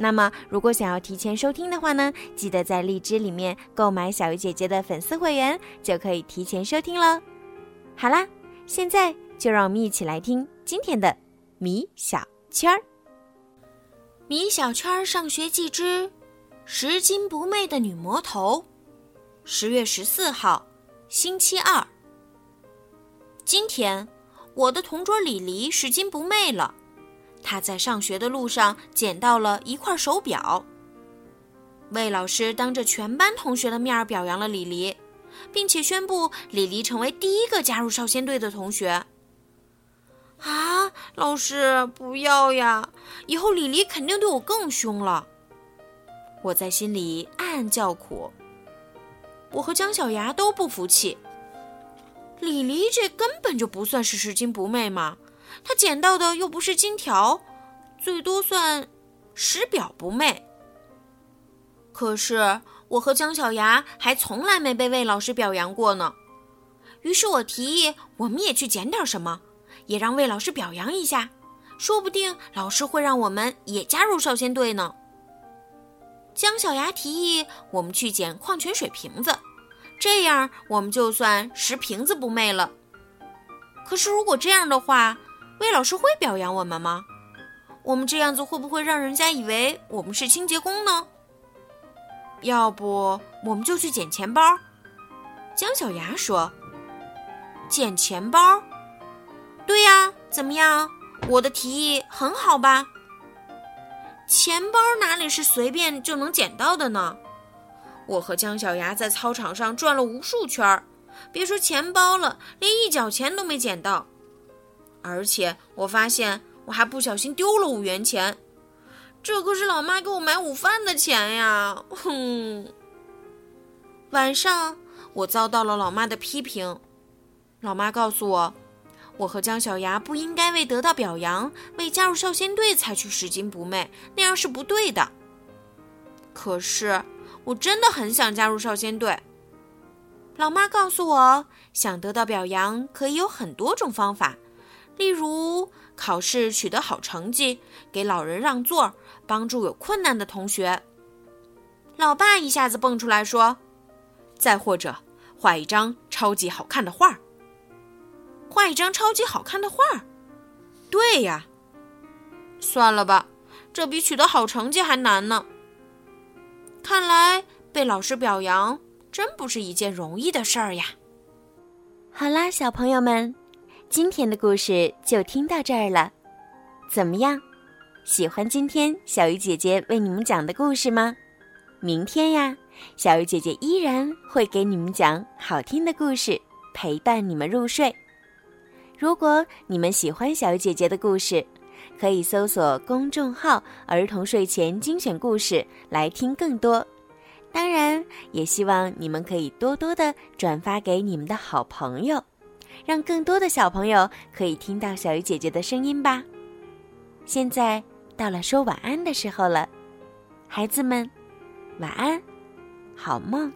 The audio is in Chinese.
那么，如果想要提前收听的话呢，记得在荔枝里面购买小鱼姐姐的粉丝会员，就可以提前收听了。好啦，现在就让我们一起来听今天的米小圈儿。米小圈儿上学记之拾金不昧的女魔头。十月十四号，星期二。今天，我的同桌李黎拾金不昧了。他在上学的路上捡到了一块手表。魏老师当着全班同学的面表扬了李黎，并且宣布李黎成为第一个加入少先队的同学。啊，老师不要呀！以后李黎肯定对我更凶了。我在心里暗暗叫苦。我和姜小牙都不服气。李黎这根本就不算是拾金不昧嘛。他捡到的又不是金条，最多算拾表不昧。可是我和姜小牙还从来没被魏老师表扬过呢。于是我提议，我们也去捡点什么，也让魏老师表扬一下，说不定老师会让我们也加入少先队呢。姜小牙提议我们去捡矿泉水瓶子，这样我们就算拾瓶子不昧了。可是如果这样的话，魏老师会表扬我们吗？我们这样子会不会让人家以为我们是清洁工呢？要不我们就去捡钱包。姜小牙说：“捡钱包？对呀，怎么样？我的提议很好吧？钱包哪里是随便就能捡到的呢？我和姜小牙在操场上转了无数圈儿，别说钱包了，连一角钱都没捡到。”而且我发现我还不小心丢了五元钱，这可是老妈给我买午饭的钱呀！哼。晚上我遭到了老妈的批评，老妈告诉我，我和姜小牙不应该为得到表扬、为加入少先队才去拾金不昧，那样是不对的。可是我真的很想加入少先队。老妈告诉我，想得到表扬可以有很多种方法。例如，考试取得好成绩，给老人让座，帮助有困难的同学。老爸一下子蹦出来说：“再或者，画一张超级好看的画儿。画一张超级好看的画儿，对呀。算了吧，这比取得好成绩还难呢。看来被老师表扬真不是一件容易的事儿呀。”好啦，小朋友们。今天的故事就听到这儿了，怎么样？喜欢今天小鱼姐姐为你们讲的故事吗？明天呀，小鱼姐姐依然会给你们讲好听的故事，陪伴你们入睡。如果你们喜欢小鱼姐姐的故事，可以搜索公众号“儿童睡前精选故事”来听更多。当然，也希望你们可以多多的转发给你们的好朋友。让更多的小朋友可以听到小鱼姐姐的声音吧。现在到了说晚安的时候了，孩子们，晚安，好梦。